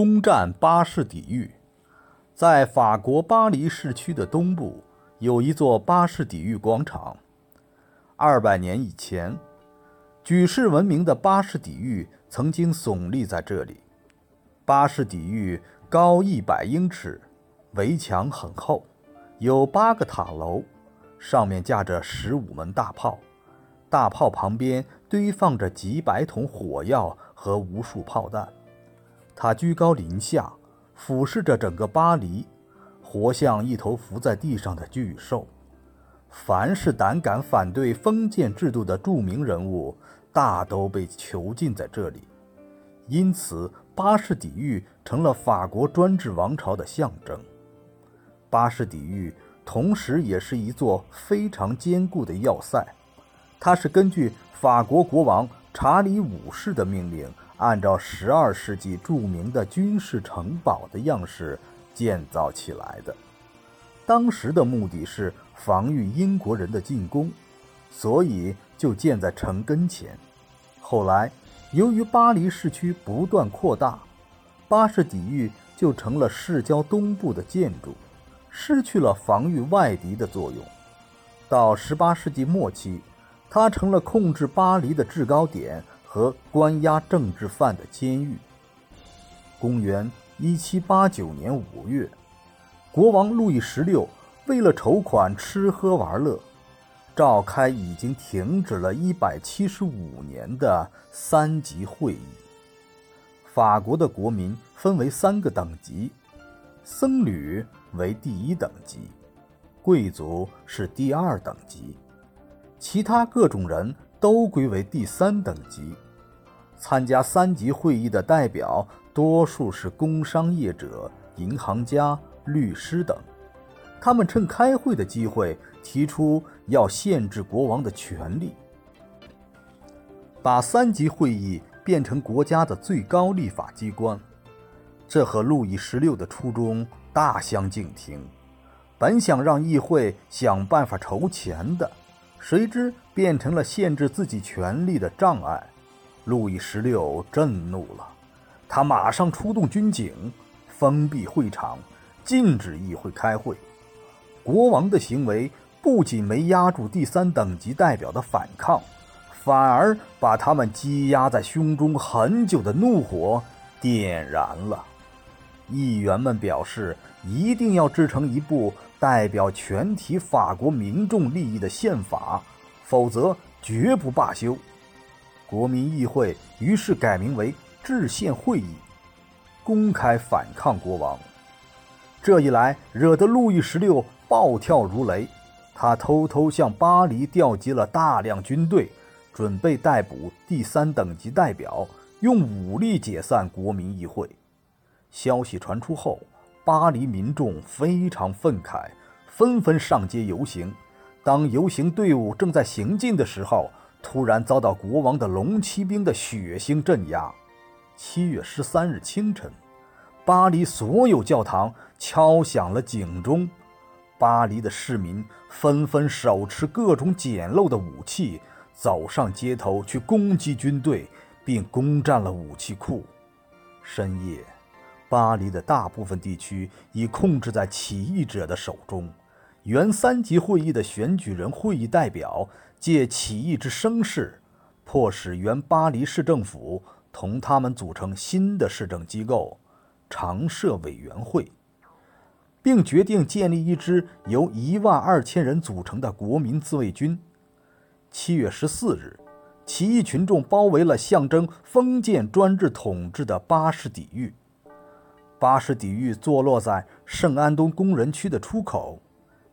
攻占巴士底狱。在法国巴黎市区的东部，有一座巴士底狱广场。二百年以前，举世闻名的巴士底狱曾经耸立在这里。巴士底狱高一百英尺，围墙很厚，有八个塔楼，上面架着十五门大炮，大炮旁边堆放着几百桶火药和无数炮弹。它居高临下，俯视着整个巴黎，活像一头伏在地上的巨兽。凡是胆敢反对封建制度的著名人物，大都被囚禁在这里。因此，巴士底狱成了法国专制王朝的象征。巴士底狱同时也是一座非常坚固的要塞，它是根据法国国王查理五世的命令，按照12世纪著名的军事城堡的样式建造起来的。当时的目的是防御英国人的进攻，所以就建在城根前。后来。由于巴黎市区不断扩大，巴士底狱就成了市郊东部的建筑，失去了防御外敌的作用。到18世纪末期，它成了控制巴黎的制高点和关押政治犯的监狱。公元1789年5月，国王路易十六为了筹款吃喝玩乐。召开已经停止了一百七十五年的三级会议。法国的国民分为三个等级：僧侣为第一等级，贵族是第二等级，其他各种人都归为第三等级。参加三级会议的代表多数是工商业者、银行家、律师等。他们趁开会的机会提出要限制国王的权利，把三级会议变成国家的最高立法机关。这和路易十六的初衷大相径庭。本想让议会想办法筹钱的，谁知变成了限制自己权力的障碍。路易十六震怒了，他马上出动军警，封闭会场，禁止议会开会。国王的行为不仅没压住第三等级代表的反抗，反而把他们积压在胸中很久的怒火点燃了。议员们表示，一定要制成一部代表全体法国民众利益的宪法，否则绝不罢休。国民议会于是改名为制宪会议，公开反抗国王。这一来，惹得路易十六。暴跳如雷，他偷偷向巴黎调集了大量军队，准备逮捕第三等级代表，用武力解散国民议会。消息传出后，巴黎民众非常愤慨，纷纷上街游行。当游行队伍正在行进的时候，突然遭到国王的龙骑兵的血腥镇压。七月十三日清晨，巴黎所有教堂敲响了警钟。巴黎的市民纷纷手持各种简陋的武器，走上街头去攻击军队，并攻占了武器库。深夜，巴黎的大部分地区已控制在起义者的手中。原三级会议的选举人会议代表借起义之声势，迫使原巴黎市政府同他们组成新的市政机构——常设委员会。并决定建立一支由一万二千人组成的国民自卫军。七月十四日，起义群众包围了象征封建专制统治的巴士底狱。巴士底狱坐落在圣安东工人区的出口，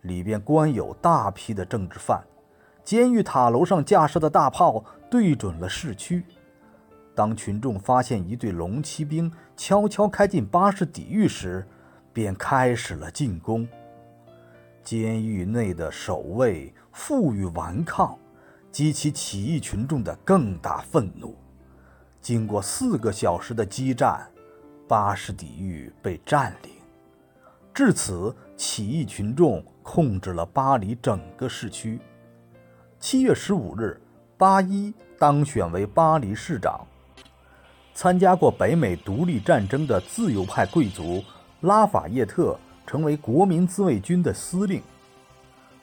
里边关有大批的政治犯。监狱塔楼上架设的大炮对准了市区。当群众发现一队龙骑兵悄悄开进巴士底狱时，便开始了进攻。监狱内的守卫负隅顽抗，激起起义群众的更大愤怒。经过四个小时的激战，巴士底狱被占领。至此，起义群众控制了巴黎整个市区。七月十五日，巴伊当选为巴黎市长。参加过北美独立战争的自由派贵族拉法叶特成为国民自卫军的司令。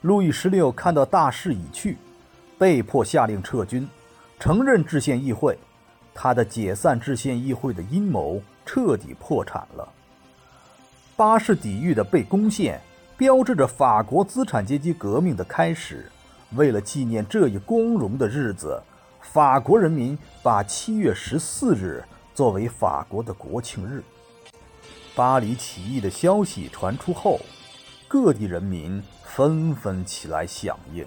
路易十六看到大势已去，被迫下令撤军，承认制宪议会。他的解散制宪议会的阴谋彻底破产了。巴士底狱的被攻陷，标志着法国资产阶级革命的开始。为了纪念这一光荣的日子，法国人民把七月十四日作为法国的国庆日。巴黎起义的消息传出后，各地人民纷纷起来响应。